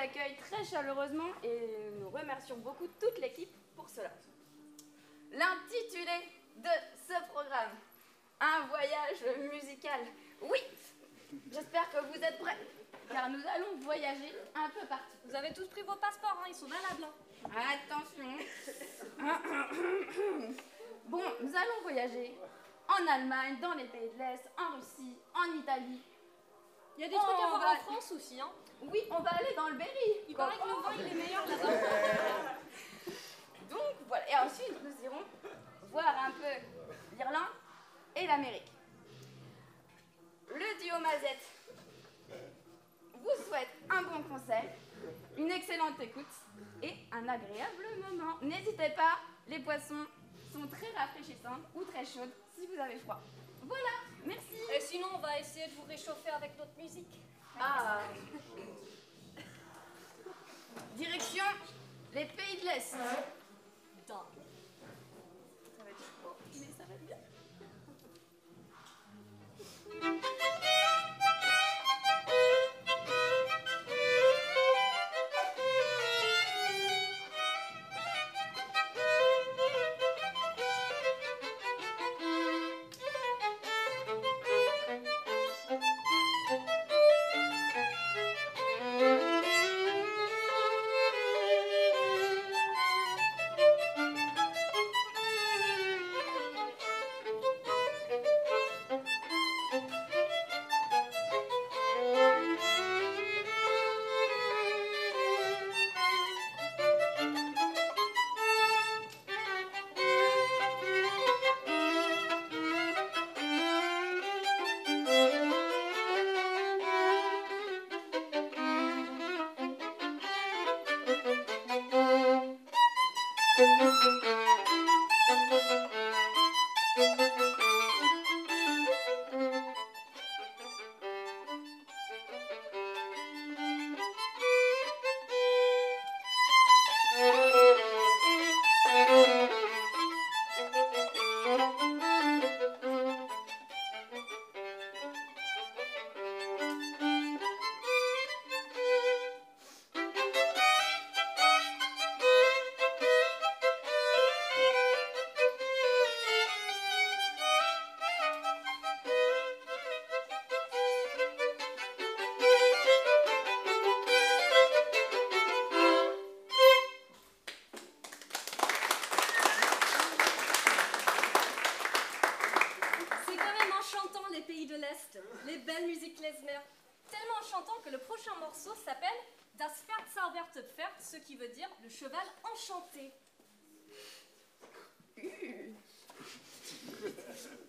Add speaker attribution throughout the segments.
Speaker 1: accueille très chaleureusement et nous remercions beaucoup toute l'équipe pour cela. L'intitulé de ce programme, un voyage musical. Oui, j'espère que vous êtes prêts, car nous allons voyager un peu partout.
Speaker 2: Vous avez tous pris vos passeports, hein, ils sont valables. hein.
Speaker 1: Attention. Bon, nous allons voyager en Allemagne, dans les pays de l'Est, en Russie, en Italie.
Speaker 2: Il y a des trucs à voir
Speaker 1: bah-
Speaker 2: en France aussi. Hein.
Speaker 1: Oui, on va aller dans le Berry.
Speaker 2: Il paraît que le vin il est meilleur là-bas.
Speaker 1: Donc voilà, et ensuite nous irons voir un peu l'Irlande et l'Amérique. Le duo Mazette vous souhaite un bon concert, une excellente écoute et un agréable moment. N'hésitez pas, les boissons sont très rafraîchissantes ou très chaudes si vous avez froid. Voilà, merci.
Speaker 2: Et sinon, on va essayer de vous réchauffer avec notre musique.
Speaker 1: Ah. Direction les pays de l'Est.
Speaker 2: Les pays de l'Est, les belles musiques klezmer. Tellement enchantant que le prochain morceau s'appelle Das Pferd zauberte Pferd, ce qui veut dire le cheval enchanté.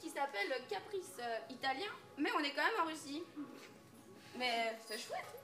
Speaker 2: qui
Speaker 1: s'appelle
Speaker 2: Caprice euh, italien, mais on est quand même en Russie. Mais c'est chouette.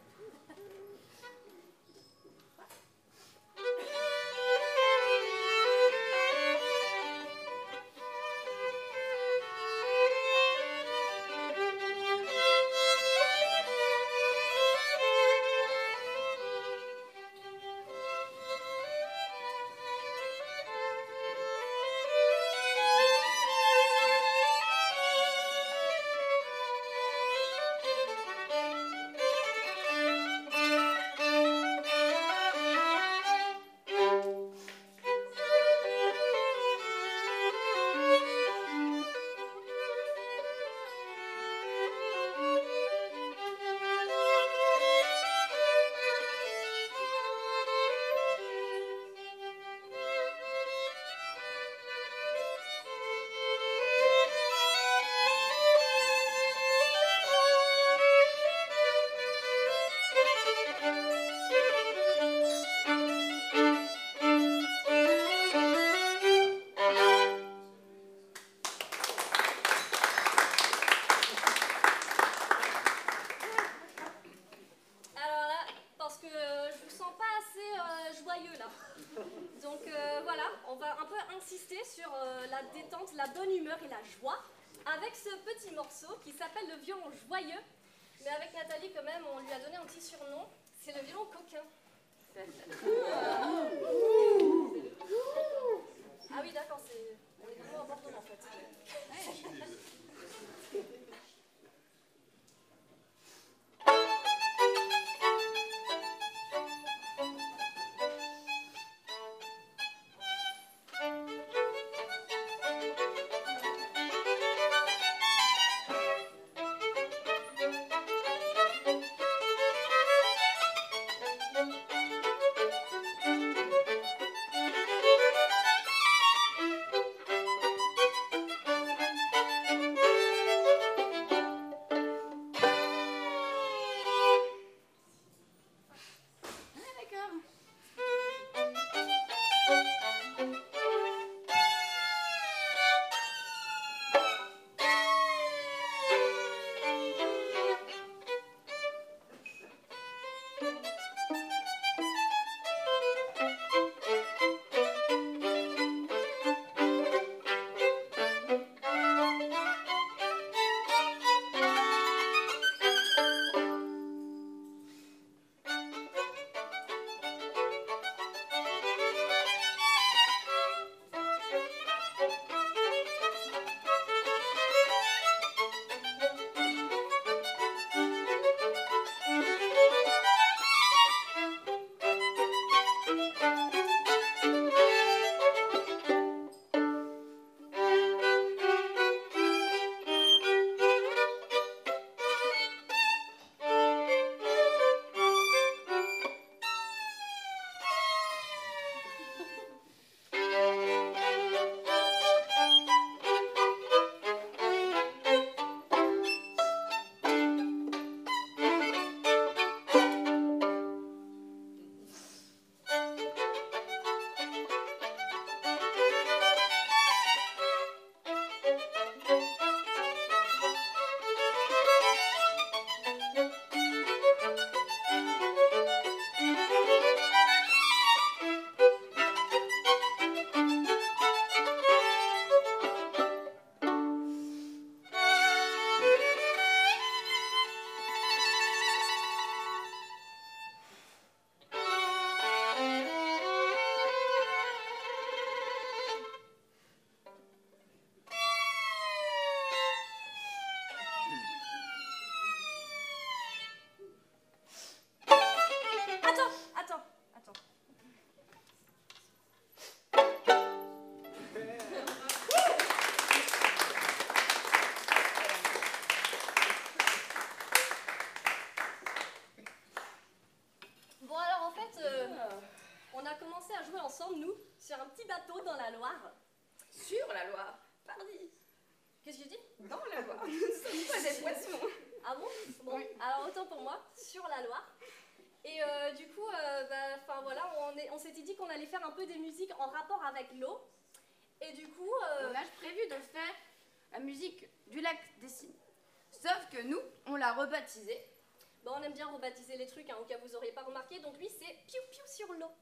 Speaker 3: fallo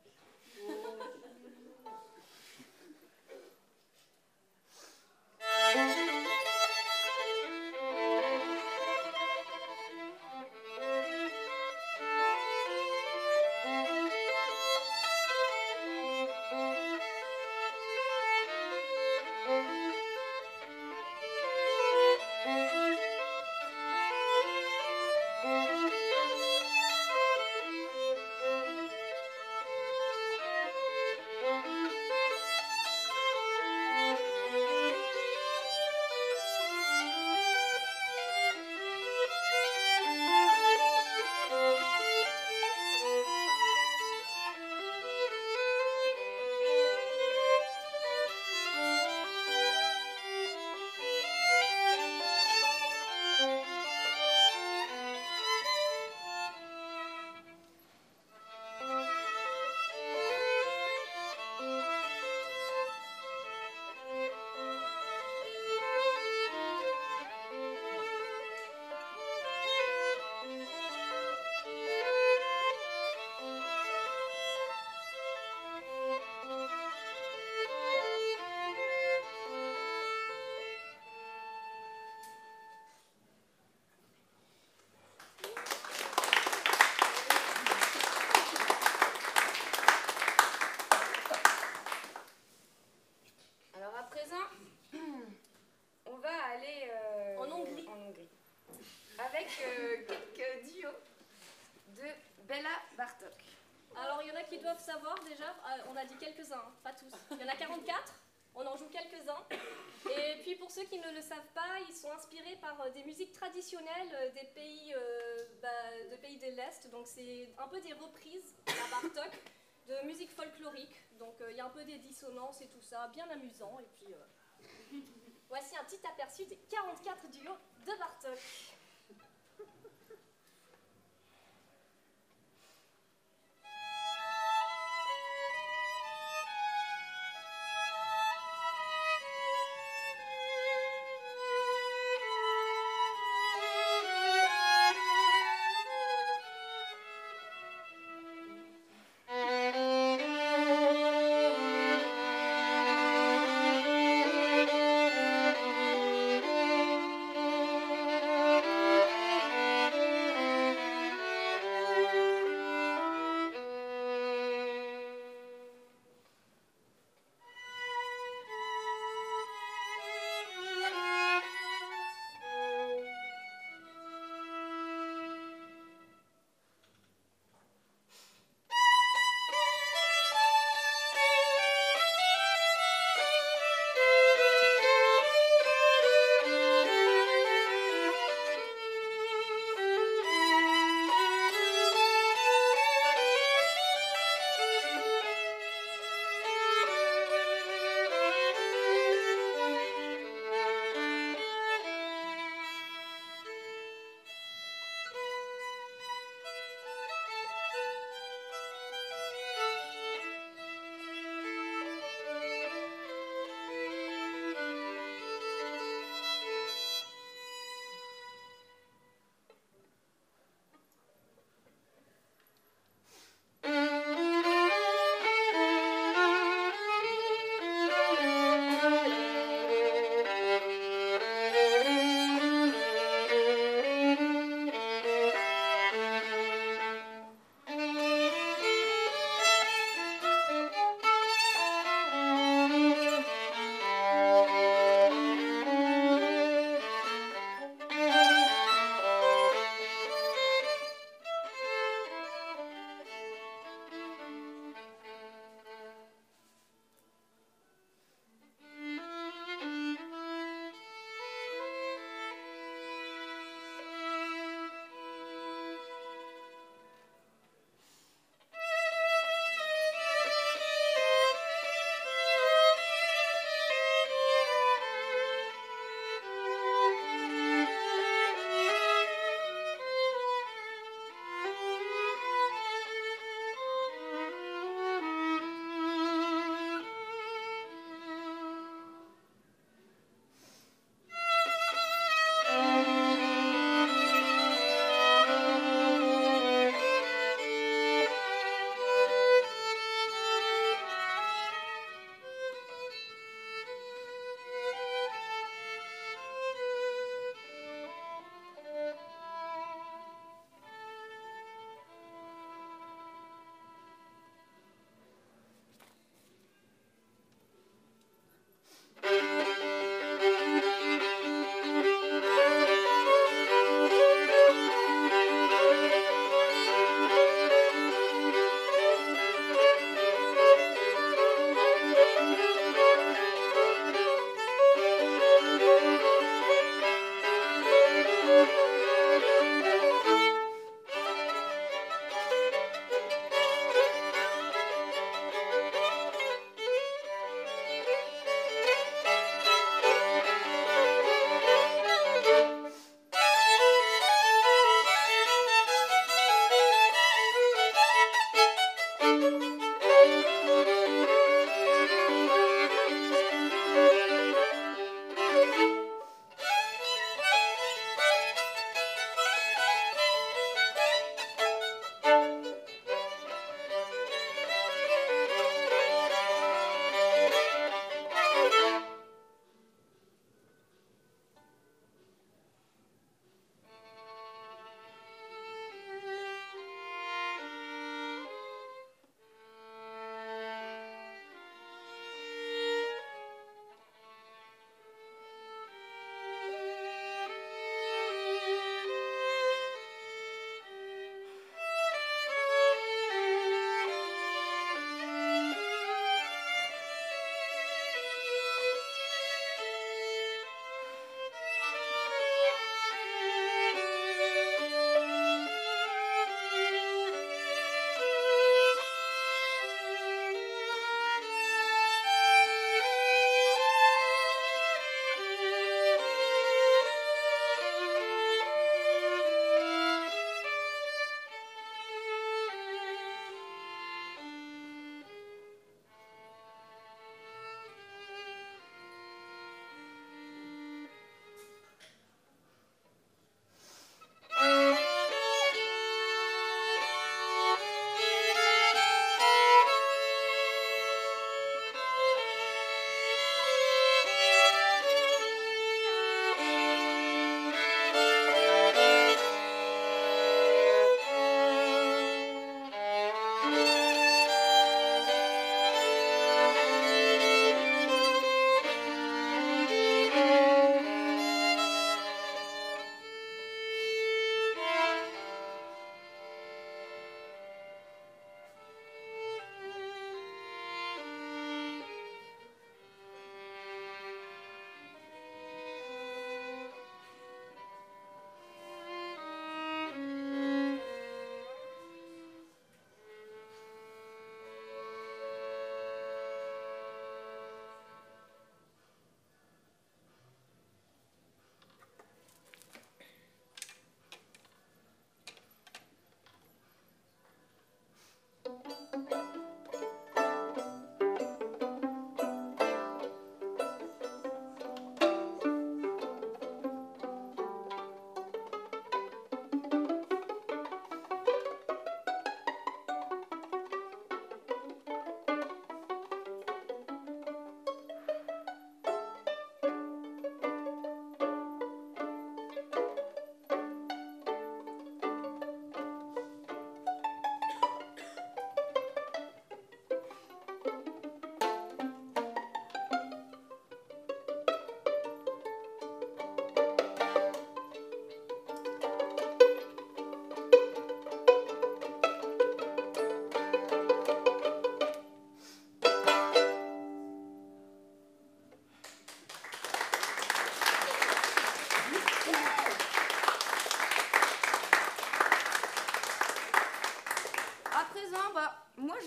Speaker 3: Euh,
Speaker 1: quelques duos de Bella Bartok.
Speaker 2: Alors, il y en a qui doivent savoir déjà. euh, on a dit quelques-uns, hein, pas tous. Il y en a 44. On en joue quelques-uns. Et puis, pour ceux qui ne le savent pas, ils sont inspirés par euh, des musiques traditionnelles des pays, bah, de pays de l'Est. Donc, c'est un peu des reprises, la Bartok, de musique folklorique. Donc, il y a un peu des dissonances et tout ça, bien amusant. Et puis, voici un petit aperçu des 44 duos de Bartok.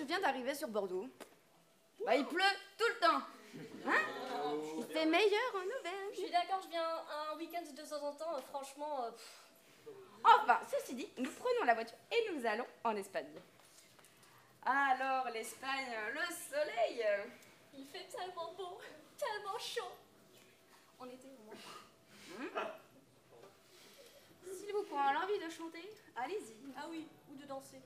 Speaker 1: Viens d'arriver sur Bordeaux. Bah, il pleut tout le temps. Hein? Il fait meilleur en
Speaker 2: Je
Speaker 1: Auvergne.
Speaker 2: suis d'accord, je viens un week-end de temps en temps, euh, franchement. euh,
Speaker 1: Enfin, ceci dit, nous prenons la voiture et nous allons en Espagne. Alors, l'Espagne, le soleil.
Speaker 2: il fait tellement beau, tellement chaud. On était au moins.
Speaker 1: S'il vous prend l'envie de chanter, allez-y.
Speaker 2: Ah oui, ou de danser.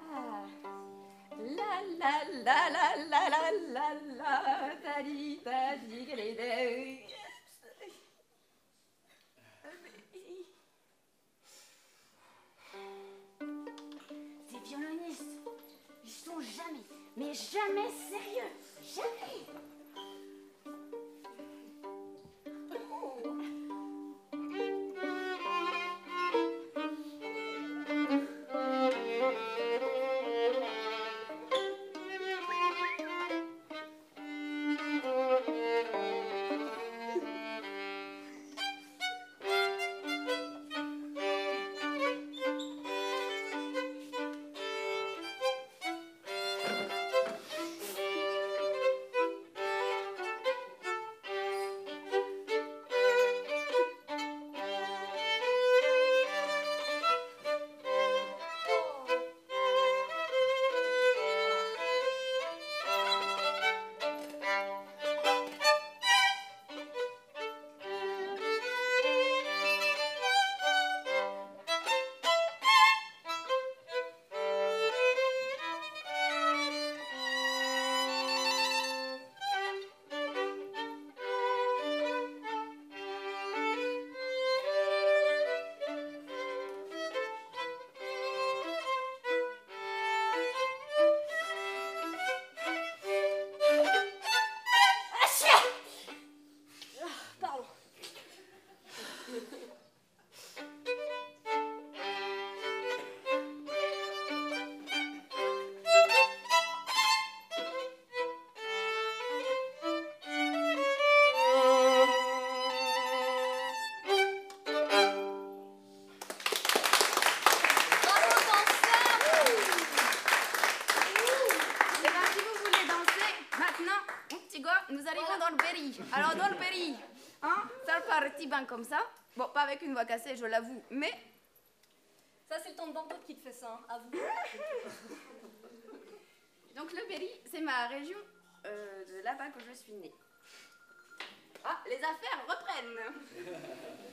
Speaker 1: Ah. La la la la la la la la ta di ta di que avec une voix cassée, je l'avoue, mais
Speaker 2: Ça, c'est le temps de Bordeaux qui te fait ça, hein, à vous.
Speaker 1: Donc le Berry, c'est ma région euh, de là-bas que je suis née. Ah, les affaires reprennent.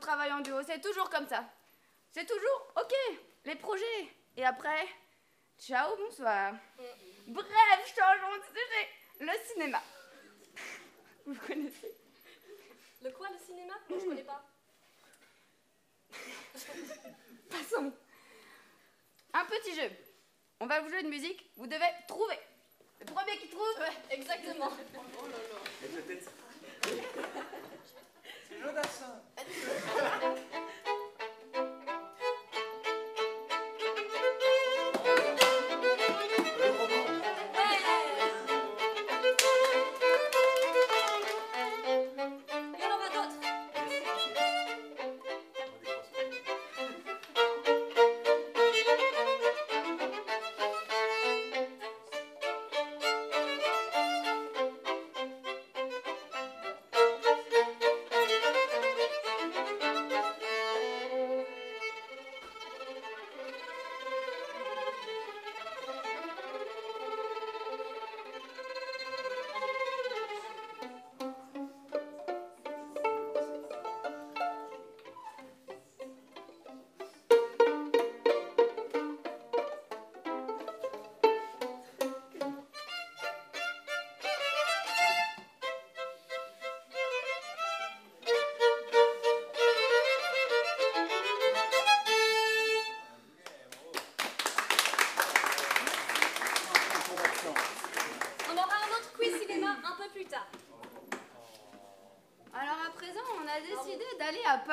Speaker 1: travaille en duo, c'est toujours comme ça. C'est toujours, ok, les projets. Et après, ciao, bonsoir. Bref, changeons de sujet. Le cinéma. Vous connaissez
Speaker 2: Le quoi, le cinéma? Non, je connais pas.
Speaker 1: Passons. Un petit jeu. On va vous jouer une musique. Vous devez trouver.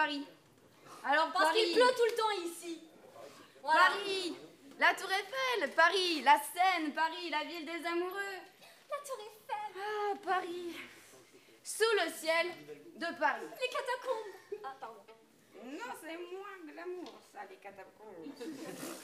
Speaker 1: Paris. Alors
Speaker 2: Parce qu'il pleut tout le temps ici. Voilà.
Speaker 1: Paris. La Tour Eiffel. Paris. La Seine. Paris. La ville des amoureux.
Speaker 2: La tour Eiffel,
Speaker 1: Ah, Paris. Sous le ciel de Paris.
Speaker 2: les catacombes. Ah, pardon.
Speaker 1: Non, c'est moins de l'amour, ça, les catacombes.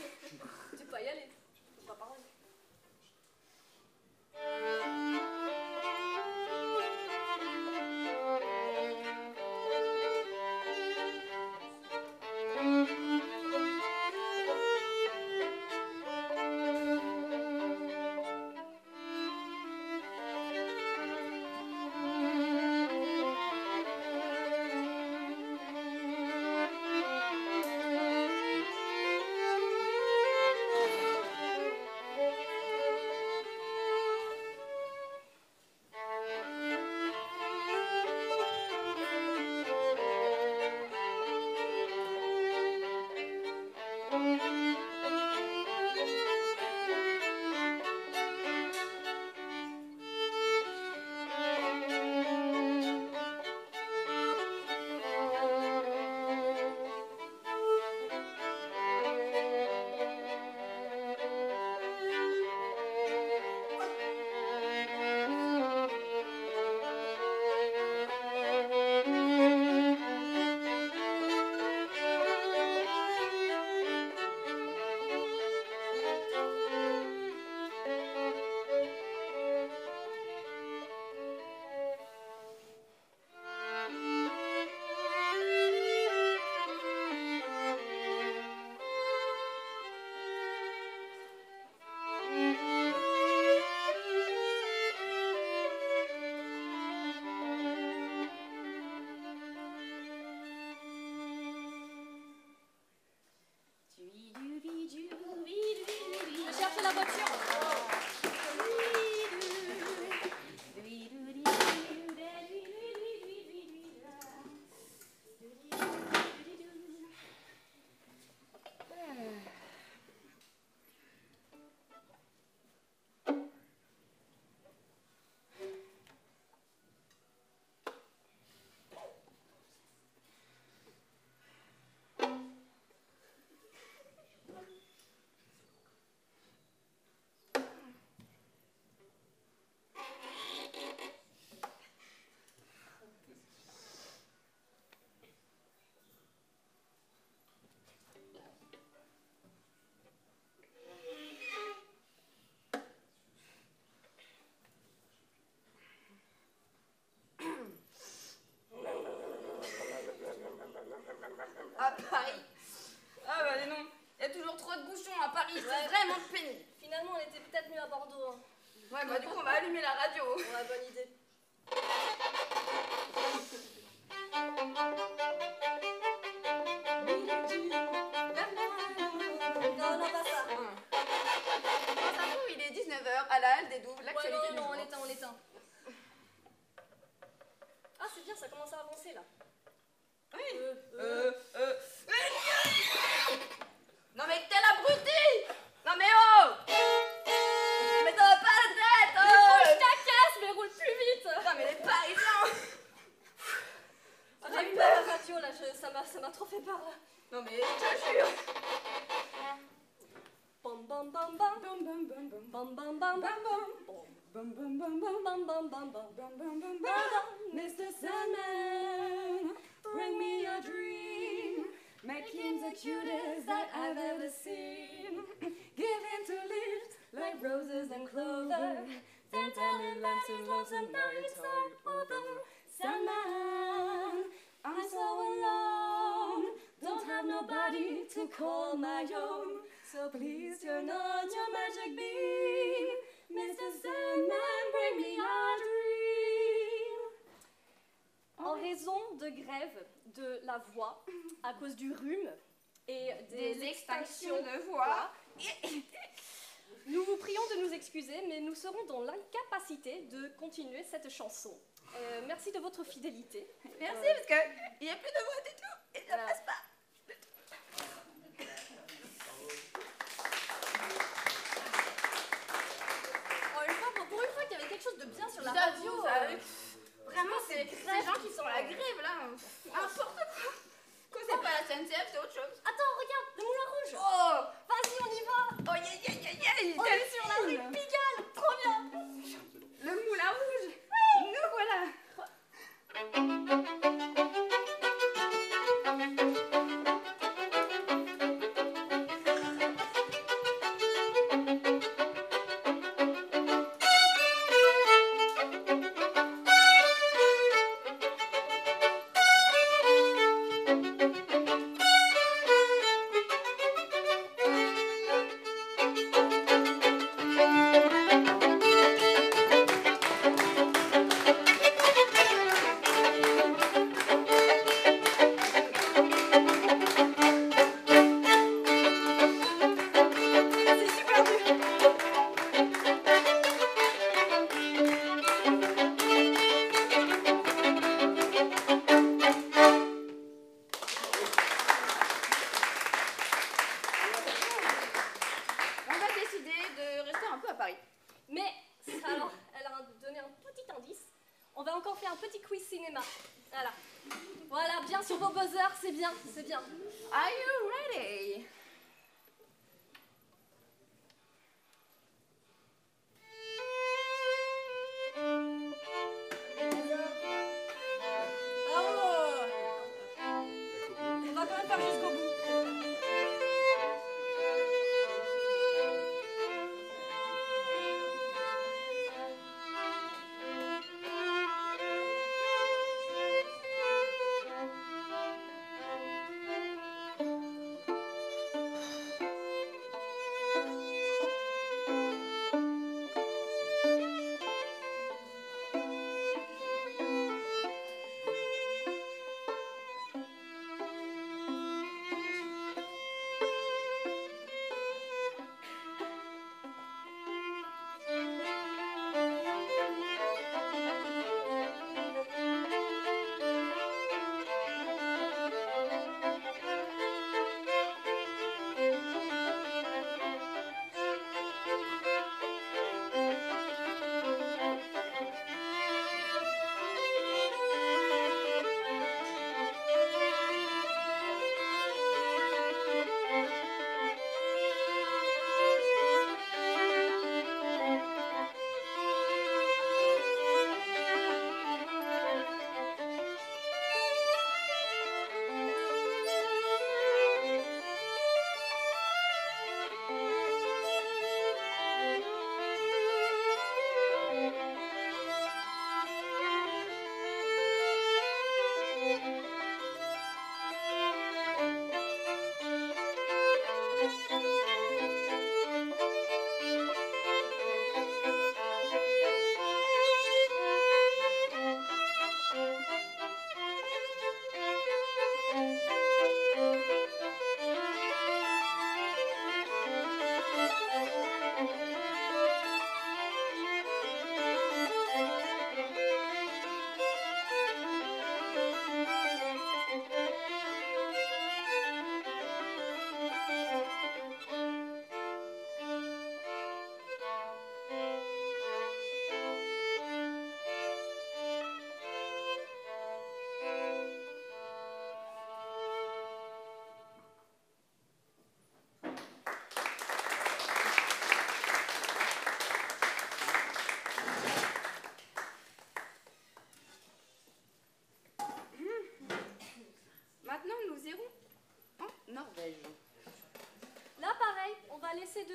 Speaker 1: Ouais, bah du coup, on va allumer la radio.
Speaker 2: Ouais, bonne idée. Non, non, pas ça.
Speaker 1: Quand ça trouve, il est 19h à la halle des doubles,
Speaker 2: Ouais,
Speaker 1: l'actualité
Speaker 2: non,
Speaker 1: du
Speaker 2: non, on
Speaker 1: jour.
Speaker 2: l'éteint, on l'éteint. Ah, c'est bien, ça commence à avancer là.
Speaker 1: Oui.
Speaker 2: Euh, euh, ça m'a ça m'a trop fait peur là.
Speaker 1: Non mais je te jure
Speaker 2: Bam bam bam bam
Speaker 1: Bam bam bam bam
Speaker 2: bam bam bam bam
Speaker 1: bam bam bam bam
Speaker 2: bam bam bam bam
Speaker 1: bam bam bam Mr. Sandman, bring me a dream. Make him the cutest that I've ever seen. Give him two lips like roses and clover. Then tell him too lonesome, now it's all over. Sandman, I'm so alone. Don't have nobody to call my own. So please turn on your magic beam. Mr. Sandman, bring me a dream.
Speaker 2: En raison de grève de la voix à cause du rhume et des,
Speaker 1: Des extinctions de voix.
Speaker 2: Nous vous prions de nous excuser, mais nous serons dans l'incapacité de continuer cette chanson. Euh, merci de votre fidélité.
Speaker 1: Merci
Speaker 2: Euh,
Speaker 1: parce que il n'y a plus de voix du tout et ça
Speaker 2: Voilà.
Speaker 1: passe pas.
Speaker 2: oh, une fois, pour, pour une fois qu'il y avait quelque chose de bien sur la radio. euh,
Speaker 1: Vraiment, c'est ces gens qui sont à la grève là. N'importe quoi. Quand c'est pas la SNCF, c'est autre chose.
Speaker 2: Attends, regarde, le moulin rouge.
Speaker 1: Oh
Speaker 2: Vas-y, on y va.
Speaker 1: Oh, yeah, yeah, yeah, yeah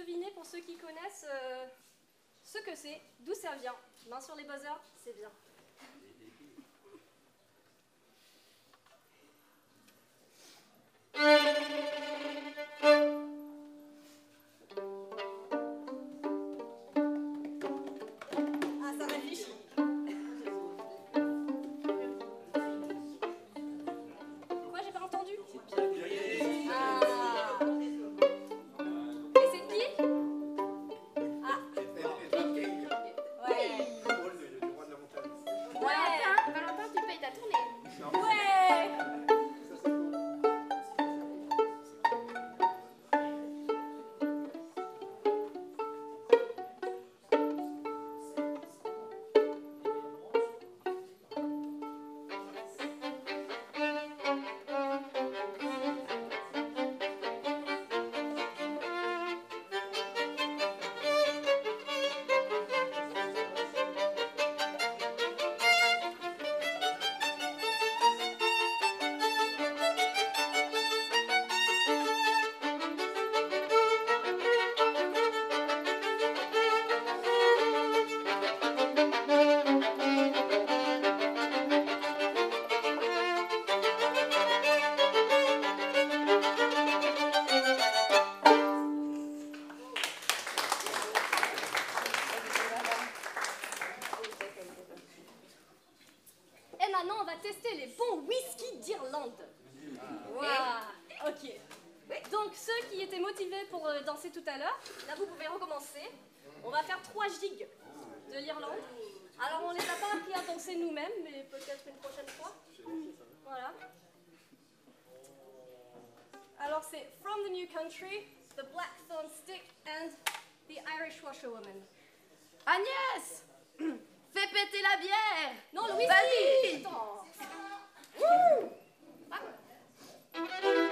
Speaker 2: deviner pour ceux qui connaissent euh, ce que c'est, d'où ça vient. Main sur les buzzers, c'est bien. Donc, ceux qui étaient motivés pour euh, danser tout à l'heure, là, vous pouvez recommencer. On va faire trois gigs de l'Irlande. Alors, on les a pas appris à danser nous-mêmes, mais peut-être une prochaine fois. Voilà. Alors, c'est From the New Country, The Blackthorn Stick and The Irish Washerwoman.
Speaker 1: Agnès Fais péter la bière
Speaker 2: Non, whisky
Speaker 1: Vas-y
Speaker 2: Attends.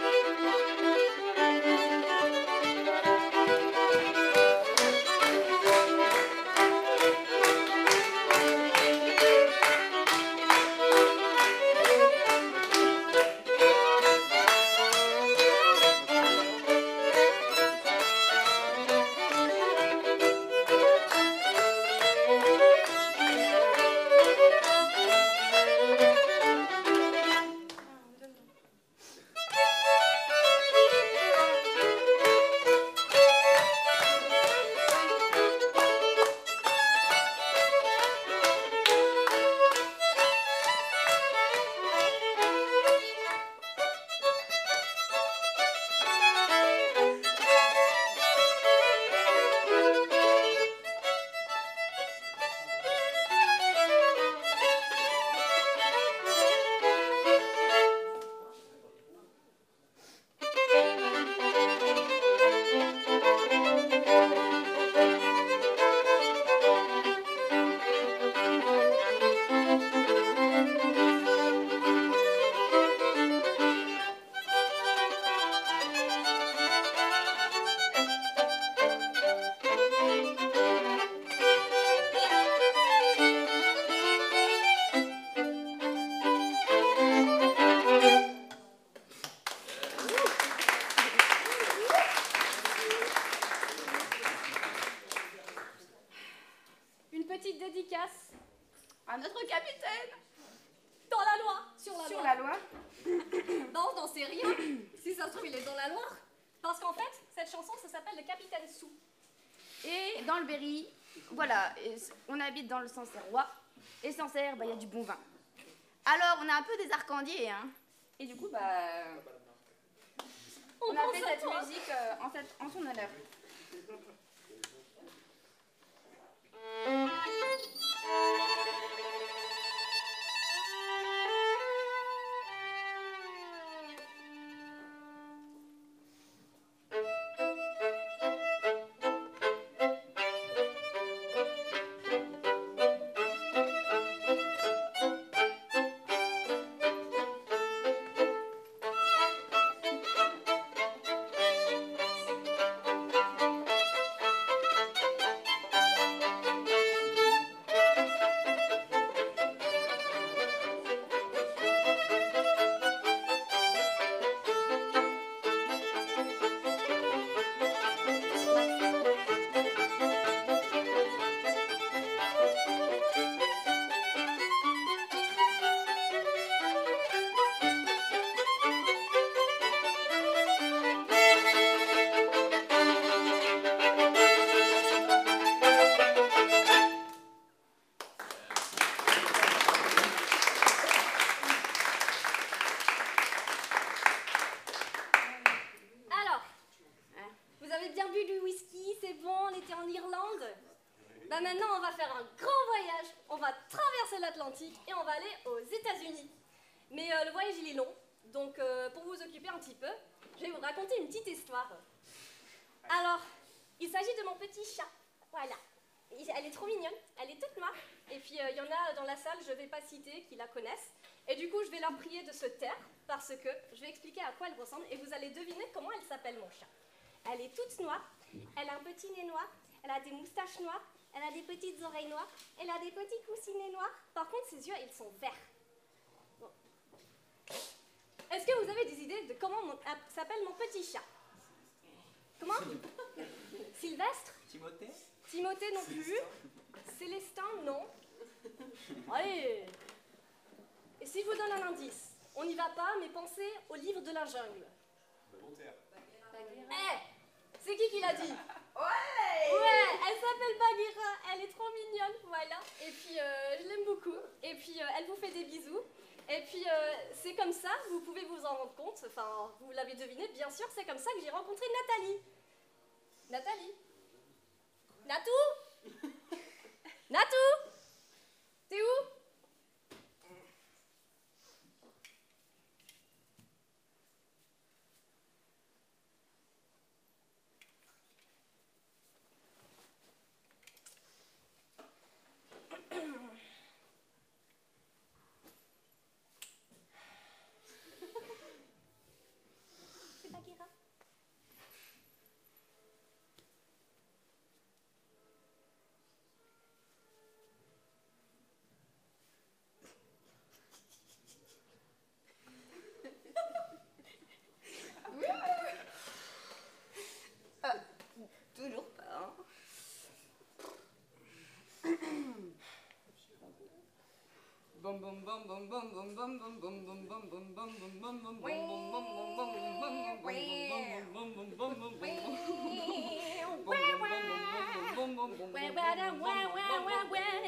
Speaker 2: Le
Speaker 1: Sancerrois. Et Sancerre, bah, il y a du bon vin. Alors, on a un peu des arcandiers, hein. Et du coup, bah, on, a fait cette musique euh, en, cette- en son honneur.
Speaker 2: Maintenant, on va faire un grand voyage. On va traverser l'Atlantique et on va aller aux États-Unis. Mais euh, le voyage, il est long. Donc, euh, pour vous occuper un petit peu, je vais vous raconter une petite histoire. Alors, il s'agit de mon petit chat. Voilà. Il- Elle est trop mignonne. Elle est toute noire. Et puis, euh, il y en a dans la salle, je ne vais pas citer, qui la connaissent. Et du coup, je vais leur prier de se taire parce que je vais expliquer à quoi elle ressemble et vous allez deviner comment elle s'appelle, mon chat. Elle est toute noire. Elle a un petit nez noir. Elle a des moustaches noires. Elle a des petites oreilles noires. Elle a des petits coussinets noirs. Par contre, ses yeux, ils sont verts. Bon. Est-ce que vous avez des idées de comment euh, s'appelle mon petit chat? Comment? Sylvestre?
Speaker 4: Timothée?
Speaker 2: Timothée non plus. Célestin, non. Allez Et si je vous donne un indice On n'y va pas, mais pensez au livre de la jungle.
Speaker 5: Volontaire.
Speaker 2: Eh C'est qui qui l'a dit?
Speaker 1: Ouais
Speaker 2: Ouais, elle s'appelle Bagheera, elle est trop mignonne, voilà. Et puis euh, je l'aime beaucoup. Et puis euh, elle vous fait des bisous. Et puis euh, c'est comme ça, vous pouvez vous en rendre compte, enfin vous l'avez deviné, bien sûr, c'est comme ça que j'ai rencontré Nathalie. Nathalie Natou Natou T'es où? Where, where, where, where, where, where, where, where, where, where,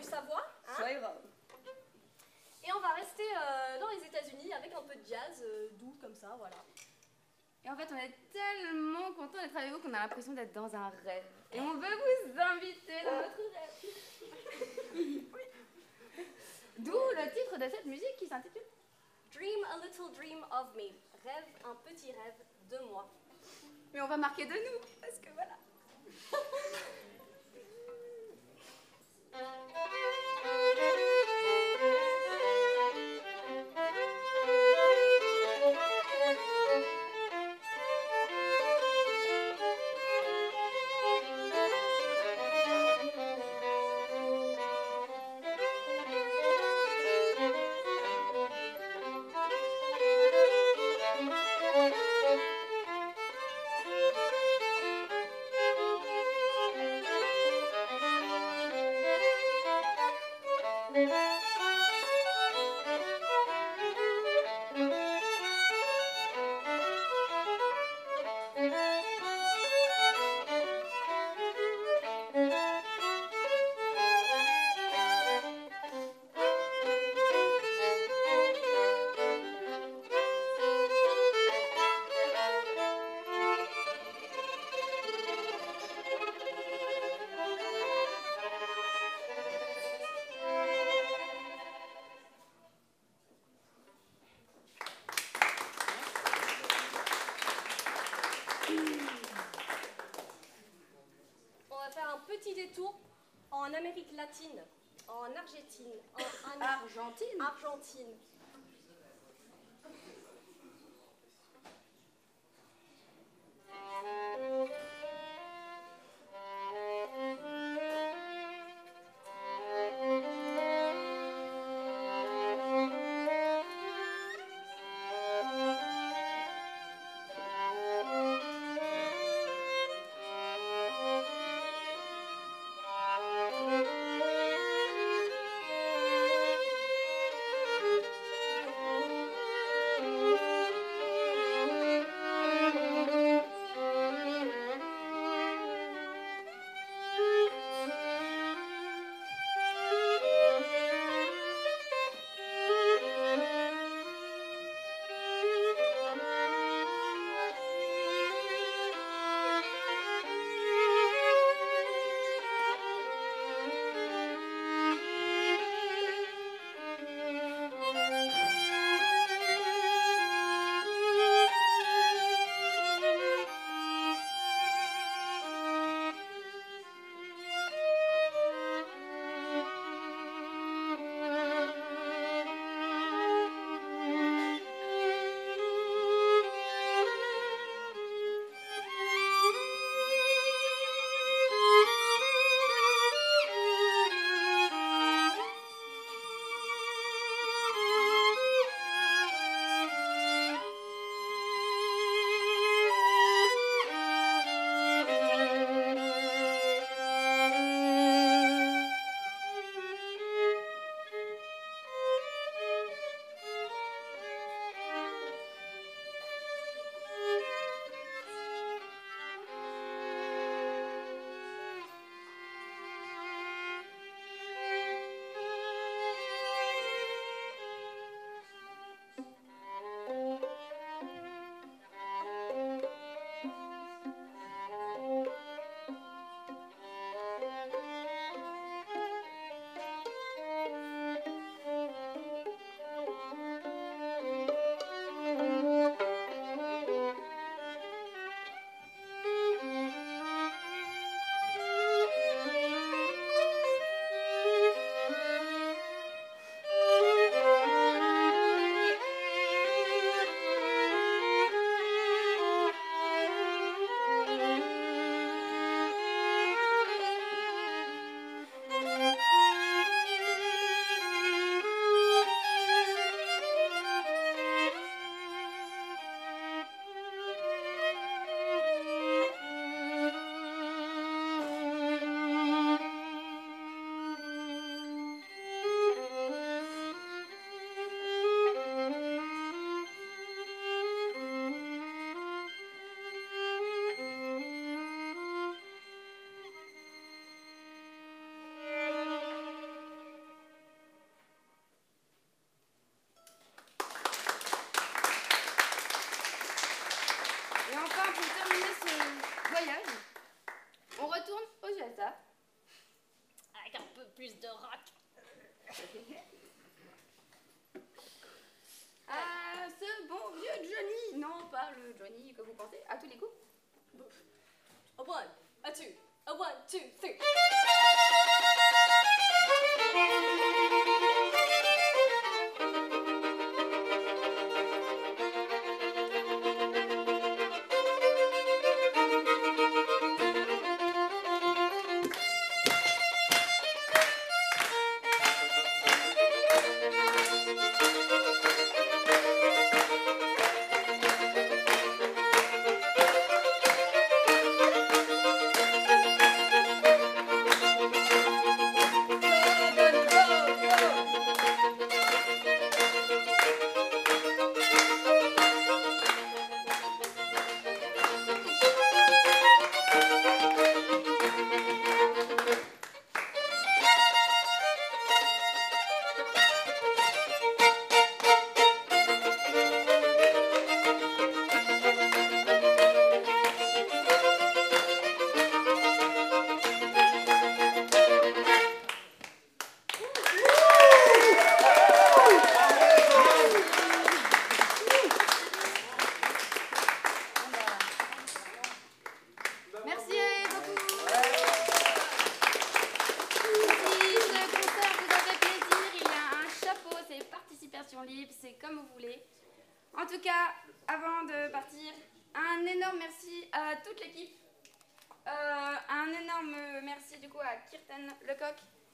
Speaker 2: qui
Speaker 1: Non.
Speaker 2: a perdu sa voix. hein. Et on va rester euh, dans les États-Unis avec un peu de jazz euh, doux comme ça, voilà.
Speaker 1: Et en fait, on est tellement contents d'être avec vous qu'on a l'impression d'être dans un rêve. Et on veut vous inviter dans notre rêve. D'où le titre de cette musique qui s'intitule
Speaker 2: Dream a little dream of me. Rêve un petit rêve de moi.
Speaker 1: Mais on va marquer de nous, parce que voilà.
Speaker 2: On En Argentine, en, en
Speaker 1: Argentine?
Speaker 2: Argentine.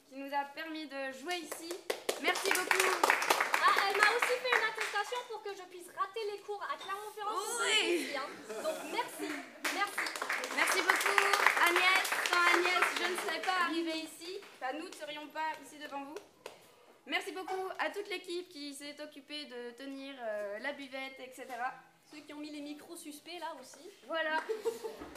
Speaker 1: Qui nous a permis de jouer ici. Merci beaucoup.
Speaker 2: Ah, elle m'a aussi fait une attestation pour que je puisse rater les cours à Clermont-Ferrand.
Speaker 1: Oui.
Speaker 2: hein. Donc merci, merci.
Speaker 1: Merci beaucoup Agnès. Sans Agnès, je ne serais pas arrivée ici. Enfin, nous ne serions pas ici devant vous. Merci beaucoup à toute l'équipe qui s'est occupée de tenir euh, la buvette, etc.
Speaker 2: Ceux qui ont mis les micros suspects là aussi.
Speaker 1: Voilà.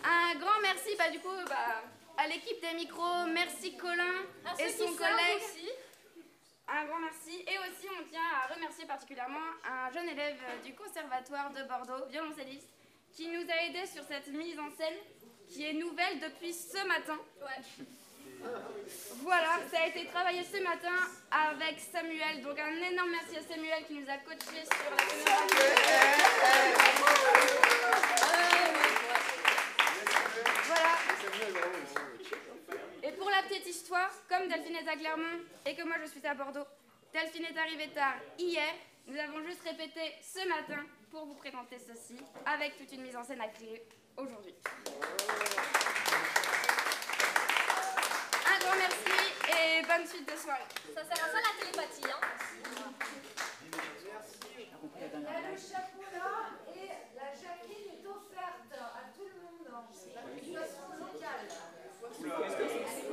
Speaker 1: Un grand merci bah, du coup bah, à l'équipe des micros. Merci Colin
Speaker 2: À
Speaker 1: et son collègue.
Speaker 2: aussi.
Speaker 1: Un grand merci. Et aussi, on tient à remercier particulièrement un jeune élève du Conservatoire de Bordeaux, violoncelliste, qui nous a aidés sur cette mise en scène qui est nouvelle depuis ce matin.
Speaker 2: Ouais.
Speaker 1: Voilà, ça a été travaillé ce matin avec Samuel. Donc un énorme merci à Samuel qui nous a coachés sur la. Voilà. Et pour la petite histoire, comme Delphine est à Clermont et que moi je suis à Bordeaux, Delphine est arrivée tard hier. Nous avons juste répété ce matin pour vous présenter ceci avec toute une mise en scène à créer aujourd'hui un grand merci et bonne suite de soirée.
Speaker 2: Ça sert à ça la télépathie. Hein.
Speaker 1: Il le chapeau là et la jaquette est offerte à tout le monde. De façon locale. Oula, est-ce que ça se